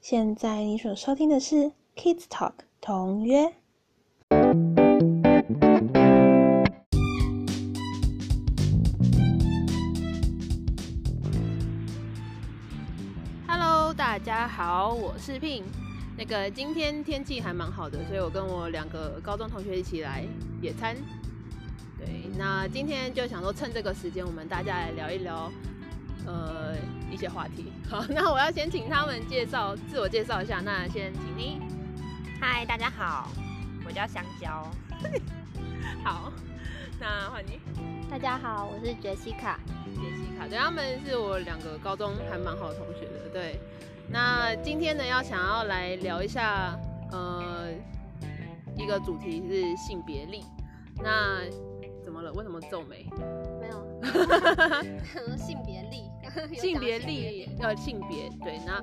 现在你所收听的是 Kids Talk 同约。Hello，大家好，我是 Pin。那个今天天气还蛮好的，所以我跟我两个高中同学一起来野餐。对，那今天就想说趁这个时间，我们大家来聊一聊，呃，一些话题。好，那我要先请他们介绍自我介绍一下。那先请你。嗨，大家好，我叫香蕉。好，那换你。大家好，我是杰西卡。杰西卡，对，他们是我两个高中还蛮好的同学的。对，那今天呢，要想要来聊一下，呃，一个主题是性别力。那怎么了？为什么皱眉？没有，性别力，性别力，呃，性别，对，那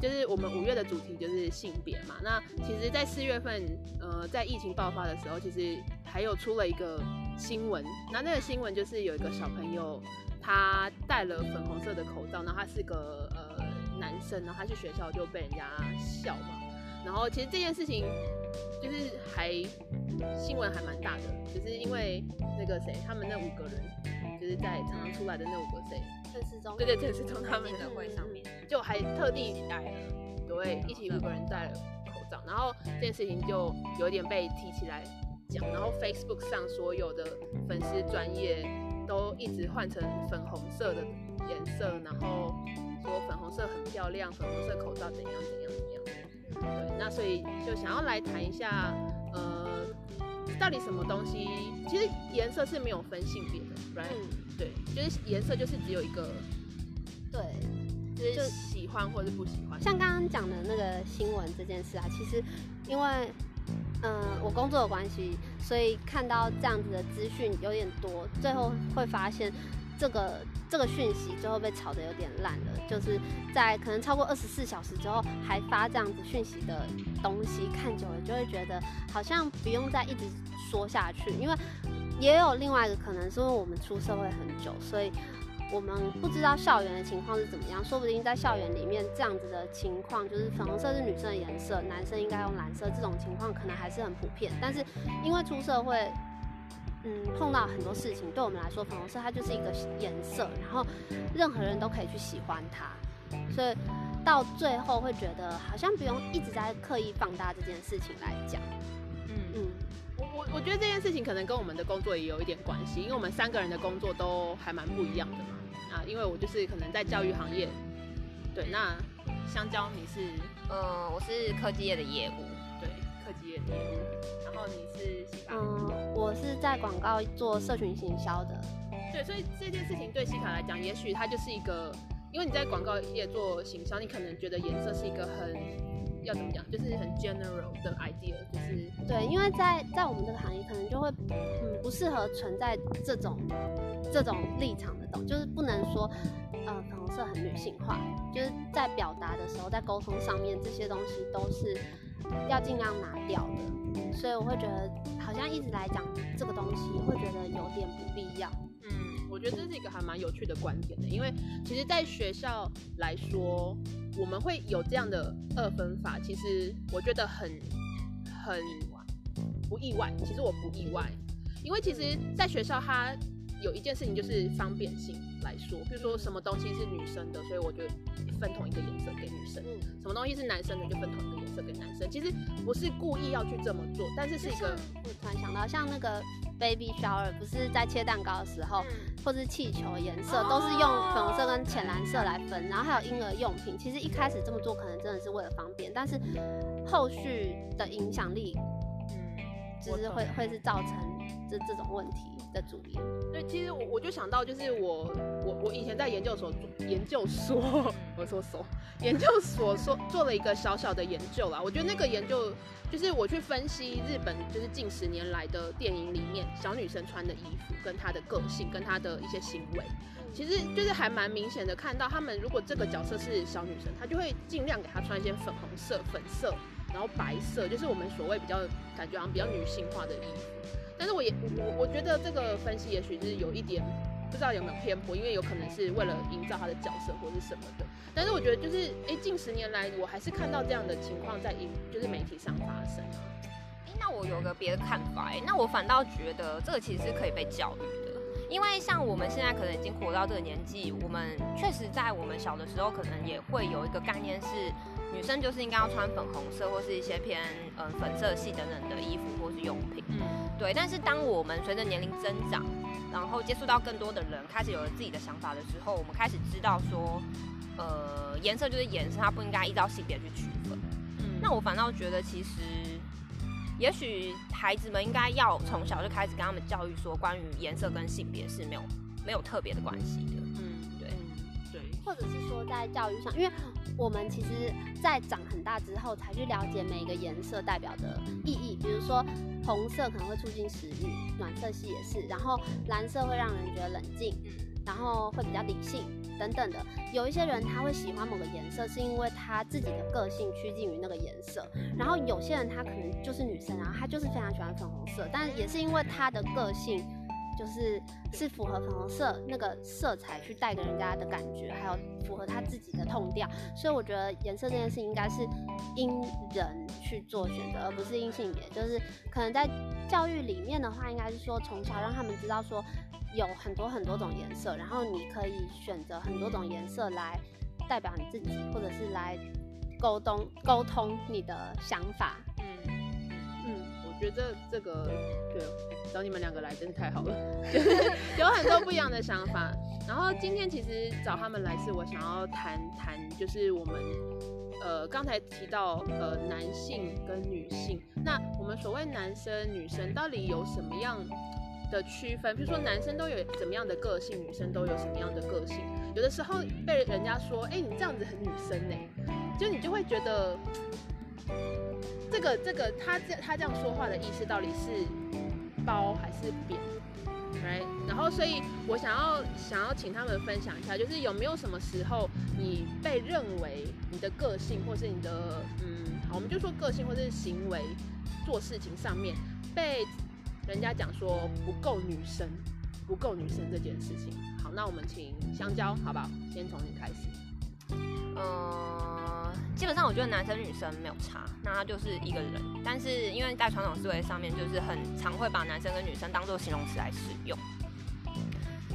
就是我们五月的主题就是性别嘛。那其实，在四月份，呃，在疫情爆发的时候，其实还有出了一个新闻。那那个新闻就是有一个小朋友，他戴了粉红色的口罩，然后他是个呃男生，然后他去学校就被人家笑嘛。然后其实这件事情就是还新闻还蛮大的，就是因为那个谁，他们那五个人就是在常常出来的那五个谁，陈世忠，对对，陈世忠他们的会上面就还特地一起戴了，对，一起五个人戴了口罩，然后这件事情就有点被提起来讲，然后 Facebook 上所有的粉丝专业都一直换成粉红色的颜色，然后说粉红色很漂亮，粉红色口罩怎样怎样怎样。对，那所以就想要来谈一下，呃，到底什么东西？其实颜色是没有分性别的，right？对，就是颜色就是只有一个，对，就是喜欢或者不喜欢。像刚刚讲的那个新闻这件事啊，其实因为，嗯，我工作的关系，所以看到这样子的资讯有点多，最后会发现这个这个讯息最后被炒得有点烂了，就是在可能超过二十四小时之后还发这样子讯息的东西，看久了就会觉得好像不用再一直说下去，因为也有另外一个可能是因为我们出社会很久，所以我们不知道校园的情况是怎么样，说不定在校园里面这样子的情况，就是粉红色是女生的颜色，男生应该用蓝色，这种情况可能还是很普遍，但是因为出社会。嗯，碰到很多事情，对我们来说，粉红色它就是一个颜色，然后任何人都可以去喜欢它，所以到最后会觉得好像不用一直在刻意放大这件事情来讲。嗯嗯，我我我觉得这件事情可能跟我们的工作也有一点关系，因为我们三个人的工作都还蛮不一样的嘛。啊，因为我就是可能在教育行业，对，那香蕉你是，嗯，我是科技业的业务，对，科技业的业务，然后你是西卡。嗯，我是在广告做社群行销的。对，所以这件事情对西卡来讲，也许它就是一个，因为你在广告业做行销，你可能觉得颜色是一个很要怎么讲，就是很 general 的 idea，就是对，因为在在我们这个行业，可能就会嗯不适合存在这种这种立场的东，就是不能说呃粉红色很女性化，就是在表达的时候，在沟通上面这些东西都是要尽量拿掉的，所以我会觉得好像一直来讲这个东西，会觉得有点不必要。嗯，我觉得这是一个还蛮有趣的观点的，因为其实，在学校来说，我们会有这样的二分法，其实我觉得很很不意外。其实我不意外，因为其实在学校它有一件事情就是方便性来说，比如说什么东西是女生的，所以我就分同一个颜色给女生；什么东西是男生的，就分同一个颜色给男生。其实不是故意要去这么做，但是是一个我突然想到，像那个 baby shower 不是在切蛋糕的时候，或是气球颜色都是用粉红色跟浅蓝色来分，然后还有婴儿用品，其实一开始这么做可能真的是为了方便，但是后续的影响力，嗯，就是会会是造成这这种问题的主因。对，其实我我就想到，就是我我我以前在研究所研究所，我说所研究所说做了一个小小的研究啦。我觉得那个研究就是我去分析日本就是近十年来的电影里面小女生穿的衣服跟她的个性跟她的一些行为，其实就是还蛮明显的看到，他们如果这个角色是小女生，她就会尽量给她穿一些粉红色、粉色，然后白色，就是我们所谓比较感觉好像比较女性化的衣服。但是我也我我觉得这个分析也许是有一点不知道有没有偏颇，因为有可能是为了营造他的角色或是什么的。但是我觉得就是，哎、近十年来我还是看到这样的情况在影就是媒体上发生啊。那我有个别的看法，哎，那我反倒觉得这个其实是可以被教育。因为像我们现在可能已经活到这个年纪，我们确实在我们小的时候，可能也会有一个概念是，女生就是应该要穿粉红色或是一些偏嗯、呃粉色系等等的衣服或是用品。嗯，对，但是当我们随着年龄增长，然后接触到更多的人，开始有了自己的想法的时候，我们开始知道说，呃，颜色就是颜色，它不应该依照性别去区分。嗯那我反倒觉得，其实也许孩子们应该要从小就开始跟他们教育说，关于颜色跟性别是没有没有特别的关系的。嗯，对嗯对，或者是说在教育上，因为我们其实，在长很大之后才去了解每一个颜色代表的意义。比如说，红色可能会促进食欲，暖色系也是；然后蓝色会让人觉得冷静，然后会比较理性等等的。有一些人他会喜欢某个颜色，是因为他自己的个性趋近于那个颜色。然后有些人他可能就是女生然后，她就是非常喜欢粉红色，但也是因为她的个性。就是是符合粉红色那个色彩去带给人家的感觉，还有符合他自己的痛调，所以我觉得颜色这件事应该是因人去做选择，而不是因性别。就是可能在教育里面的话，应该是说从小让他们知道说有很多很多种颜色，然后你可以选择很多种颜色来代表你自己，或者是来沟通沟通你的想法。嗯。嗯，我觉得这个对找你们两个来真是太好了，有很多不一样的想法。然后今天其实找他们来是我想要谈谈，就是我们呃刚才提到呃男性跟女性，那我们所谓男生女生到底有什么样的区分？比如说男生都有怎么样的个性，女生都有什么样的个性？有的时候被人家说，哎、你这样子很女生呢、就你就会觉得。这个这个他这他这样说话的意思到底是褒还是贬？right？然后所以我想要想要请他们分享一下，就是有没有什么时候你被认为你的个性或是你的嗯，好，我们就说个性或是行为做事情上面被人家讲说不够女生，不够女生这件事情。好，那我们请香蕉好不好？先从你开始。呃，基本上我觉得男生女生没有差，那他就是一个人。但是因为在传统思维上面，就是很常会把男生跟女生当做形容词来使用。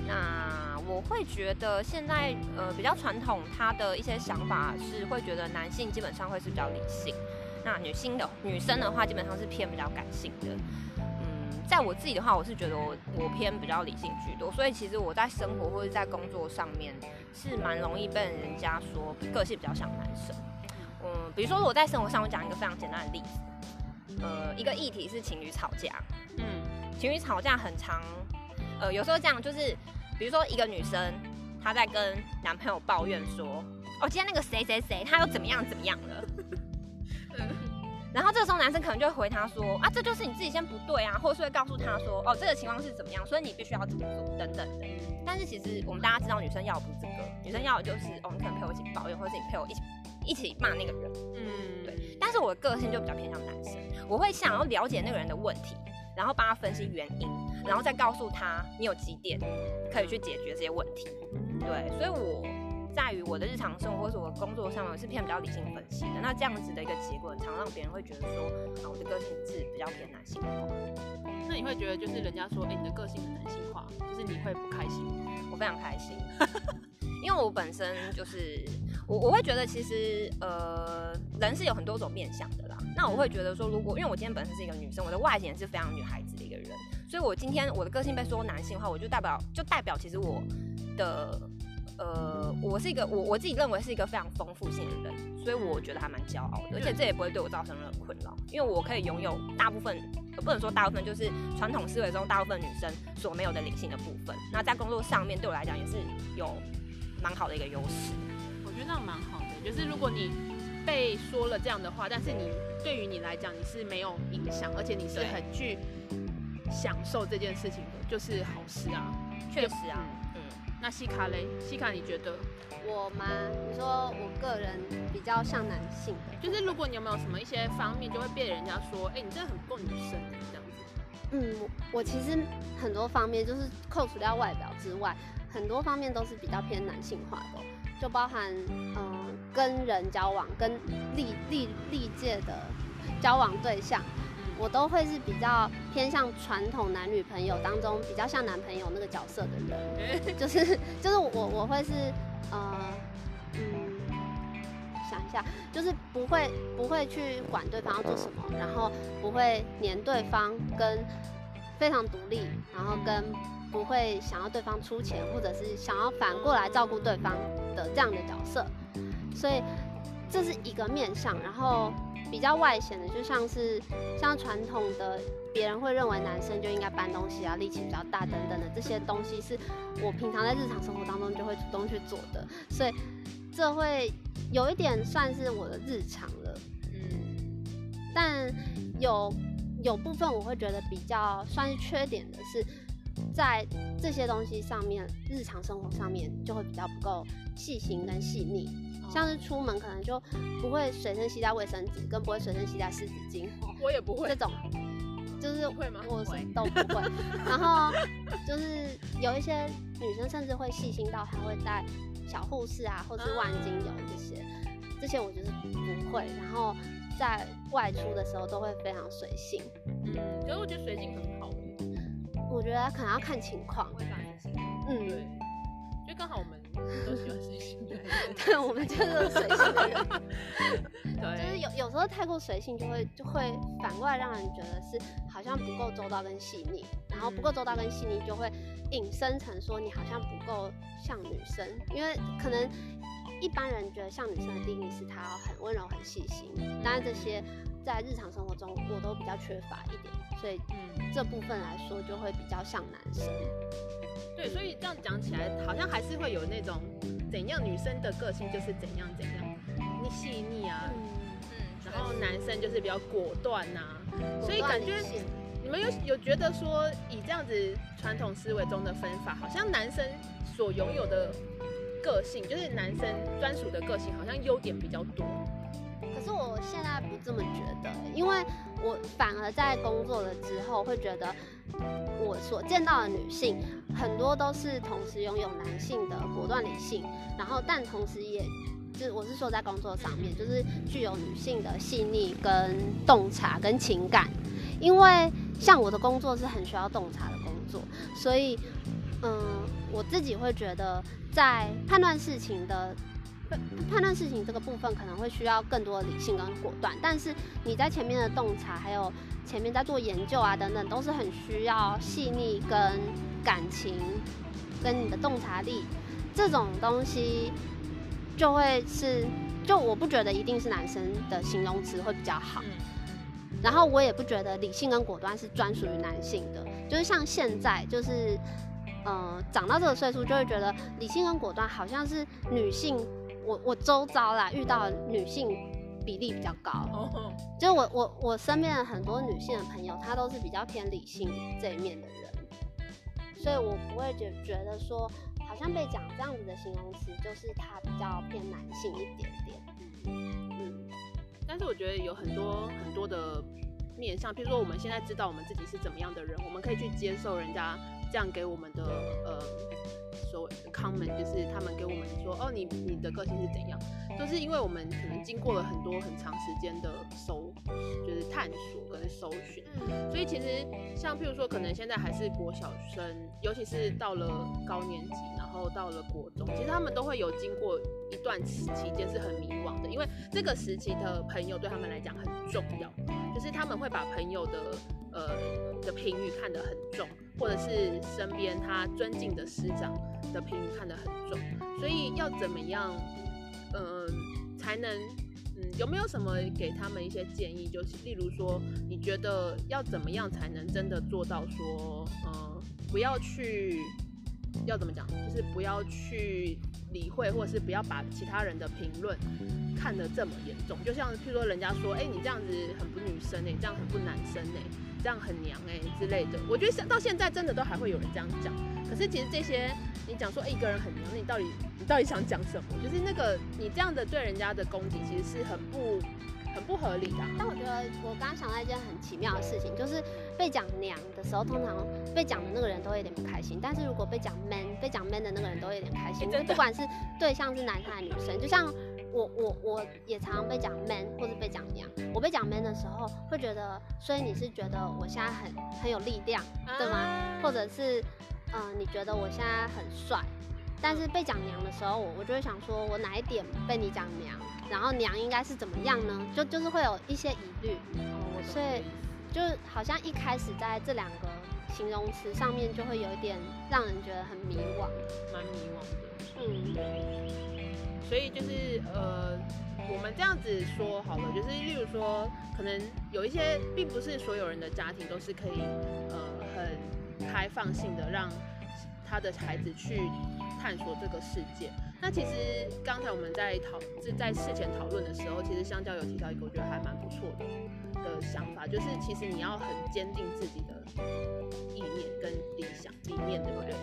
那我会觉得现在呃比较传统，他的一些想法是会觉得男性基本上会是比较理性，那女性的女生的话基本上是偏比较感性的。嗯，在我自己的话，我是觉得我我偏比较理性居多，所以其实我在生活或者在工作上面是蛮容易被人家说个性比较像男生。嗯，比如说我在生活上，我讲一个非常简单的例子，呃，一个议题是情侣吵架，嗯情侣吵架很常，呃，有时候这样就是，比如说一个女生她在跟男朋友抱怨说，哦，今天那个谁谁谁他又怎么样怎么样了。然后这个时候男生可能就会回他说啊，这就是你自己先不对啊，或者是会告诉他说，哦，这个情况是怎么样，所以你必须要怎么做等等的。但是其实我们大家知道，女生要的不是这个，女生要的就是哦，你可能陪我一起抱怨，或者是你陪我一起一起骂那个人。嗯，对，但是我的个性就比较偏向男生，我会想要了解那个人的问题，然后帮他分析原因，然后再告诉他你有几点可以去解决这些问题。对，所以我在于我的日常生活或是我工作上面，我是偏比较理性分析的。那这样子的一个结果，常让别人会觉得说，啊，我的个性是比较偏男性化。那你会觉得就是人家说，哎、你的个性很男性化，就是你会不开心吗？我非常开心，因为我本身就是我我会觉得其实呃人是有很多种面相的啦。那我会觉得说，如果因为我今天本身是一个女生，我的外形也是非常女孩子的一个人，所以我今天我的个性被说男性化，我就代表就代表其实我的呃我是一个我我自己认为是一个非常丰富性的人，所以我觉得还蛮骄傲的，而且这也不会对我造成任何困扰，因为我可以拥有大部分。呃不能说大部分，就是传统思维中大部分女生所没有的理性的部分。那在工作上面对我来讲也是有蛮好的一个优势。我觉得那样蛮好的，就是如果你被说了这样的话，但是你对于你来讲你是没有影响，而且你是很去享受这件事情的，就是好事啊。确实啊，嗯，那西卡嘞，西卡你觉得，我吗？你说我个人比较像男性的，就是如果你有没有什么一些方面就会被人家说，哎、你真的很不够女生这样子。嗯，我我其实很多方面就是扣除掉外表之外，很多方面都是比较偏男性化的。就包含嗯、呃跟人交往、跟历历历届的交往对象，我都会是比较偏向传统男女朋友当中比较像男朋友那个角色的人，就是就是我我会是呃嗯想一下，就是不会不会去管对方要做什么，然后不会黏对方，跟非常独立，然后跟不会想要对方出钱，或者是想要反过来照顾对方的这样的角色，所以这是一个面向，然后比较外显的，就像是像传统的别人会认为男生就应该搬东西啊，力气比较大等等的这些东西，是我平常在日常生活当中就会主动去做的，所以这会有一点算是我的日常了。嗯，但有有部分我会觉得比较算是缺点的是，在这些东西上面，日常生活上面就会比较不够细心跟细腻。像是出门可能就不会随身携带卫生纸，更不会随身携带湿纸巾我也不会这，种，就是会吗我是不会都不会。然后就是有一些女生甚至会细心到还会带小护士啊，或是万金油这些，这些我就是不会。然后在外出的时候都会非常随性，嗯，可是我觉得随性很好，我觉得可能要看情况。嗯，对，就刚好我们都喜欢随性 的。人，对，我们就是随性的人，对，就是有有时候太过随性，就会就会反过来让人觉得是好像不够周到跟细腻，然后不够周到跟细腻就会引申成说你好像不够像女生，因为可能一般人觉得像女生的定义是她要很温柔、很细心，但是这些在日常生活中我都比较缺乏一点，所以嗯，这部分来说就会比较像男生。对，所以这样讲起来，好像还是会有那种怎样女生的个性就是怎样怎样，你细腻啊，嗯，然后男生就是比较果断呐、所以感觉你们有有觉得说，以这样子传统思维中的分法，好像男生所拥有的个性，就是男生专属的个性，好像优点比较多。可是我现在不这么觉得，因为我反而在工作了之后，会觉得我所见到的女性很多都是同时拥有男性的果断理性，然后但同时也。就是我是说在工作上面，就是具有女性的细腻、跟洞察、跟情感，因为像我的工作是很需要洞察的工作，所以嗯，我自己会觉得在判断事情的 判断事情这个部分可能会需要更多的理性跟果断，但是你在前面的洞察，还有前面在做研究啊等等，都是很需要细腻跟感情，跟你的洞察力这种东西，就会是就我不觉得一定是男生的形容词会比较好。然后我也不觉得理性跟果断是专属于男性的，就是像现在，就是呃长到这个岁数，就会觉得理性跟果断好像是女性，我我周遭啦遇到的女性比例比较高，哦，就是我我我身边的很多女性的朋友，她都是比较偏理性这一面的人，所以我不会觉觉得说好像被讲这样子的形容词，就是她比较偏男性一点点，嗯。但是我觉得有很多很多的面向，譬如说我们现在知道我们自己是怎么样的人，我们可以去接受人家这样给我们的呃所谓的 comment，就是他们给我们说哦你你的个性是怎样，都是因为我们可能经过了很多很长时间的搜，就是探索跟搜寻。所以其实像譬如说，可能现在还是国小生，尤其是到了高年级，然后到了国中，其实他们都会有经过一段期期间是很迷惘的，因为这个时期的朋友对他们来讲很重要，就是他们会把朋友的呃的评语看得很重，或者是身边他尊敬的师长的评语看得很重，所以要怎么样，嗯、才能嗯，有没有什么给他们一些建议？就是例如说，你觉得要怎么样才能真的做到说，呃，不要去，要怎么讲？就是不要去理会，或者是不要把其他人的评论看得这么严重。就像譬如说，人家说，哎、你这样子很不女生哎、你这样很不男生哎、这样很娘哎、之类的。我觉得像到现在真的都还会有人这样讲。可是其实这些你讲说、哎一个人很娘，那你到底你到底想讲什么？就是那个你这样的对人家的攻击，其实是很不很不合理的啊、但我觉得我刚刚想到一件很奇妙的事情，就是被讲娘的时候，通常被讲的那个人都会有点不开心。但是如果被讲 man，被讲 man 的那个人都会有点开心。哎真的不管是对象是男生还是女生，就像我我我也常常被讲 man 或者被讲娘。我被讲 man 的时候，会觉得，所以你是觉得我现在很很有力量，对吗？啊或者是，嗯、你觉得我现在很帅，但是被讲娘的时候，我我就会想说，我哪一点被你讲娘，然后娘应该是怎么样呢？就就是会有一些疑虑，哦我所以就好像一开始在这两个形容词上面就会有一点让人觉得很迷惘。蛮迷惘的。嗯，所以就是呃，我们这样子说好了，就是例如说，可能有一些并不是所有人的家庭都是可以呃很开放性的让他的孩子去探索这个世界。那其实刚才我们在讨是在事前讨论的时候，其实香蕉有提到一个我觉得还蛮不错的的想法，就是其实你要很坚定自己的意念跟理想理念，对不对？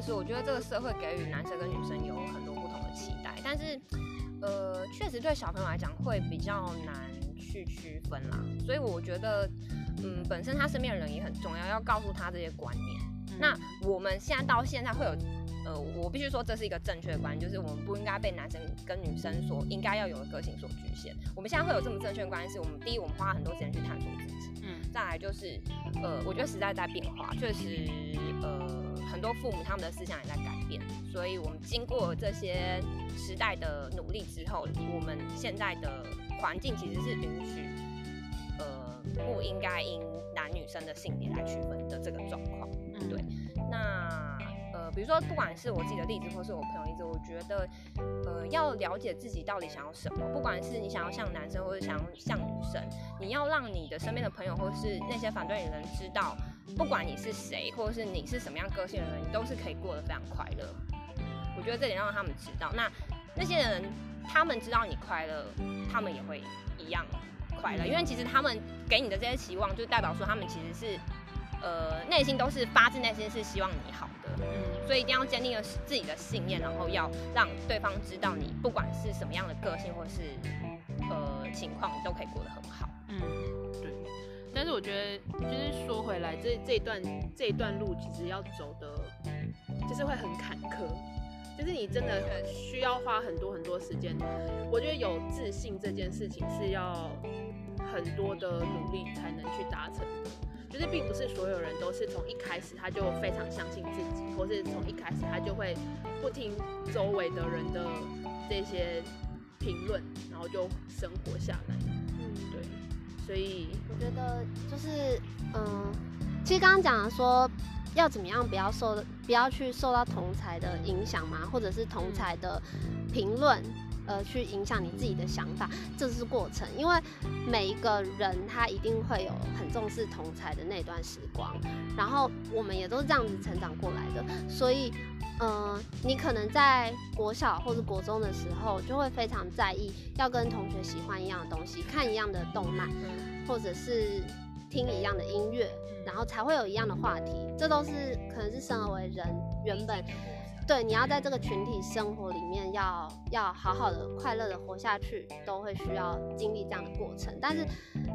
嗯，确实，我觉得这个社会给予男生跟女生有很多不同的期待，但是，呃，确实对小朋友来讲会比较难去区分啦。所以我觉得，嗯，本身他身边的人也很重要，要告诉他这些观念。那我们现在到现在会有，呃，我必须说这是一个正确的观念，就是我们不应该被男生跟女生所应该要有的个性所局限。我们现在会有这么正确的观念，是我们第一，我们花很多时间去探索自己。嗯再来就是，呃，我觉得时代在变化，确实，呃，很多父母他们的思想也在改变，所以我们经过这些时代的努力之后，我们现在的环境其实是允许，呃，不应该因男女生的性别来区分的这个状况。比如说，不管是我自己的例子，或是我朋友例子，我觉得，呃，要了解自己到底想要什么。不管是你想要像男生，或者想要像女生，你要让你的身边的朋友，或是那些反对你的人知道，不管你是谁，或者是你是什么样个性的人，你都是可以过得非常快乐。我觉得这点让他们知道。那那些人，他们知道你快乐，他们也会一样快乐，因为其实他们给你的这些期望，就代表说他们其实是。呃，内心都是发自内心是希望你好的，所以一定要坚定了自己的信念，然后要让对方知道你不管是什么样的个性或是呃情况，你都可以过得很好。嗯，对。但是我觉得，就是说回来，这这一段这一段路，其实要走的，就是会很坎坷，就是你真的需要花很多很多时间。我觉得有自信这件事情是要很多的努力才能去达成的。就是并不是所有人都是从一开始他就非常相信自己，或是从一开始他就会不听周围的人的这些评论，然后就生活下来。嗯，对，所以我觉得就是，嗯，其实刚刚讲的说要怎么样不要受不要去受到同才的影响嘛，或者是同才的评论。呃，去影响你自己的想法，这是过程。因为每一个人他一定会有很重视同才的那段时光，然后我们也都是这样子成长过来的，所以，呃，你可能在国小或者国中的时候，就会非常在意要跟同学喜欢一样的东西，看一样的动漫，或者是听一样的音乐，然后才会有一样的话题。这都是可能是生而为人原本对你要在这个群体生活里面要要好好的快乐的活下去，都会需要经历这样的过程。但是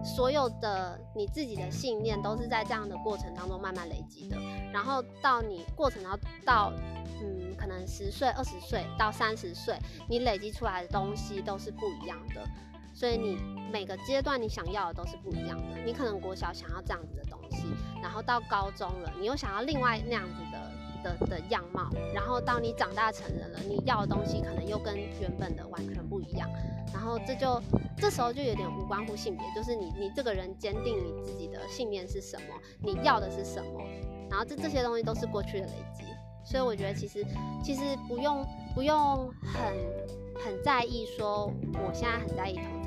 所有的你自己的信念都是在这样的过程当中慢慢累积的，然后到你过程到到嗯可能十岁、二十岁到三十岁，你累积出来的东西都是不一样的。所以你每个阶段你想要的都是不一样的。你可能国小想要这样子的东西，然后到高中了，你又想要另外那样子的。的的样貌，然后到你长大成人了，你要的东西可能又跟原本的完全不一样，然后这就这时候就有点无关乎性别，就是你你这个人坚定你自己的信念是什么，你要的是什么，然后这这些东西都是过去的累积，所以我觉得其实其实不用不用很很在意说我现在很在意同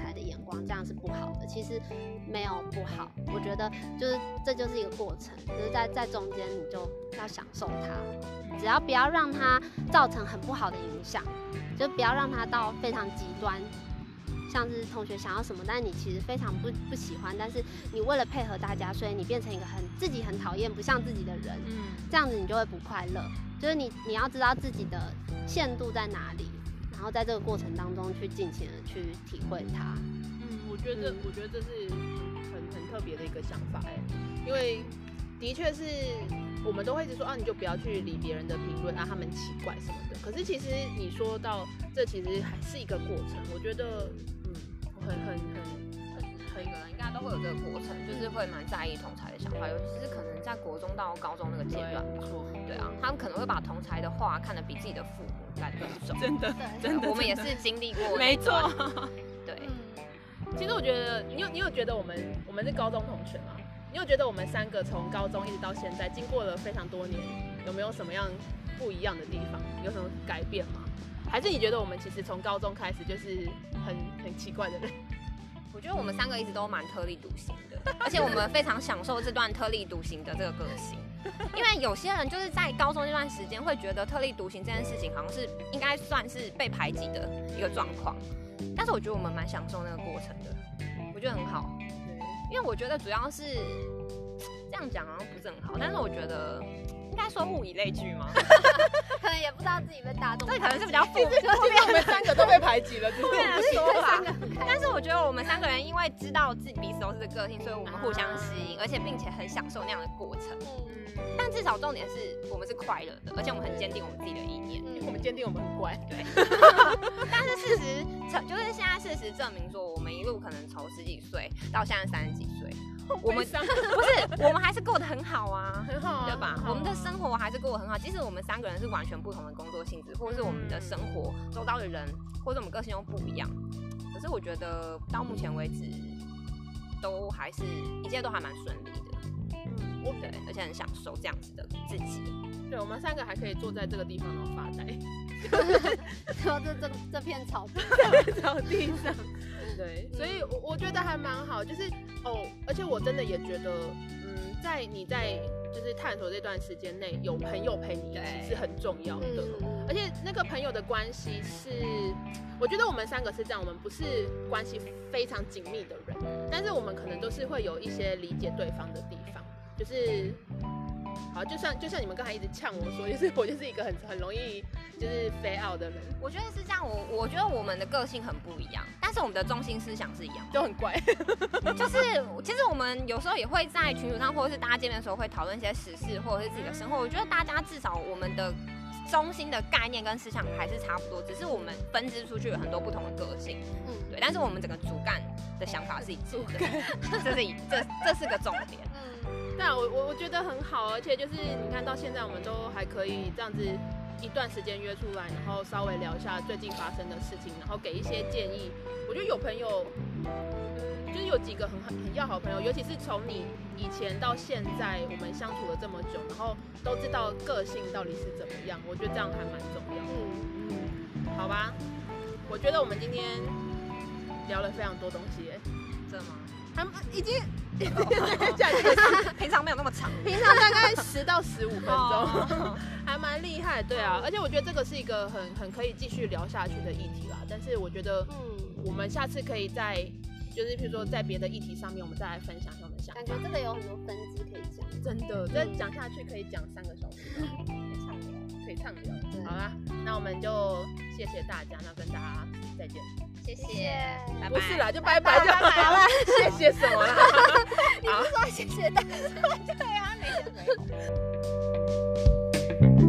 光，这样是不好的，其实没有不好，我觉得就是这就是一个过程，就是在在中间你就要享受它，只要不要让它造成很不好的影响，就不要让它到非常极端。像是同学想要什么，但是你其实非常不不喜欢，但是你为了配合大家，所以你变成一个很自己很讨厌、不像自己的人，嗯，这样子你就会不快乐。就是你你要知道自己的限度在哪里，然后在这个过程当中去尽情的去体会它。觉得嗯我觉得这是很很特别的一个想法哎，因为的确是我们都会一直说啊，你就不要去理别人的评论啊，他们奇怪什么的。可是其实你说到这，其实还是一个过程。我觉得嗯，很很很每个人应该都会有这个过程，就是会蛮在意同才的想法，尤其是可能在国中到高中那个阶段吧。错，对啊，他们可能会把同才的话看得比自己的父母来得更重。真的，真的，我们也是经历过，没错。其实我觉得，你有你有觉得我们我们是高中同学吗？你有觉得我们三个从高中一直到现在，经过了非常多年，有没有什么样不一样的地方？有什么改变吗？还是你觉得我们其实从高中开始就是很很奇怪的人？我觉得我们三个一直都蛮特立独行的，而且我们非常享受这段特立独行的这个个性。因为有些人就是在高中这段时间会觉得特立独行这件事情好像是应该算是被排挤的一个状况，但是我觉得我们蛮享受那个过程的，我觉得很好。因为我觉得主要是这样讲好像不是很好，但是我觉得应该说物以类聚吗，可能也不知道自己被大众，这可能是比较负面。因为我们三个都被排挤了，对啊对说法三个很开但是我觉得我们三个人因为知道自己彼此都是这个个性，所以我们互相吸引，而且并且很享受那样的过程。嗯但至少重点是我们是快乐的，而且我们很坚定我们自己的意念。嗯。我们坚定我们很乖，对。但是事实证 就是现在事实证明说，我们一路可能从十几岁到现在三十几岁，我们 不是我们还是过得很好啊。很好啊，对吧我们的生活还是过得很好，即使我们三个人是完全不同的工作性质，或者是我们的生活周遭的人，或者我们个性又不一样。可是我觉得到目前为止，都还是一切都还蛮顺利的。嗯我对，而且很享受这样子的自己。对，我们三个还可以坐在这个地方然后发呆，说 这这这片草地，草地上。对，所以我我觉得还蛮好，就是哦，而且我真的也觉得，嗯，在你在就是探索这段时间内，有朋友陪你一起是很重要的。嗯而且那个朋友的关系是，我觉得我们三个是这样，我们不是关系非常紧密的人，但是我们可能都是会有一些理解对方的地方，就是。好，就像就像你们刚才一直呛我说，就是我就是一个很很容易就是飞 out 的人，我觉得是这样，我我觉得我们的个性很不一样，但是我们的中心思想是一样的。就很怪。就是其实我们有时候也会在群组上，或者是大家见面的时候会讨论一些时事，或者是自己的生活。我觉得大家至少我们的中心的概念跟思想还是差不多，只是我们分支出去有很多不同的个性，嗯对。但是我们整个主干的想法是一致的，这是一这这是个重点。嗯对啊，我我我觉得很好，而且就是你看到现在，我们都还可以这样子一段时间约出来，然后稍微聊一下最近发生的事情，然后给一些建议。我觉得有朋友，嗯，就是有几个很很很要好朋友，尤其是从你以前到现在，我们相处了这么久，然后都知道个性到底是怎么样，我觉得这样还蛮重要的。嗯，嗯，好吧，我觉得我们今天聊了非常多东西耶，真的吗？还已经 平常没有那么长。平常大概十到十五分钟。哦还蛮厉害，对啊，而且我觉得这个是一个很很可以继续聊下去的议题啦。但是我觉得嗯，我们下次可以在，就是譬如说在别的议题上面，我们再来分享一下我们想感。觉这个有很多分支可以讲。真的，再讲下去可以讲三个小时，可以畅聊。对 好啦，那我们就谢谢大家，那跟大家再见。谢谢谢，拜拜不是啦，就拜拜就好了。谢谢什么啦？好。说谢谢大家。对啊，没事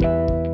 没事。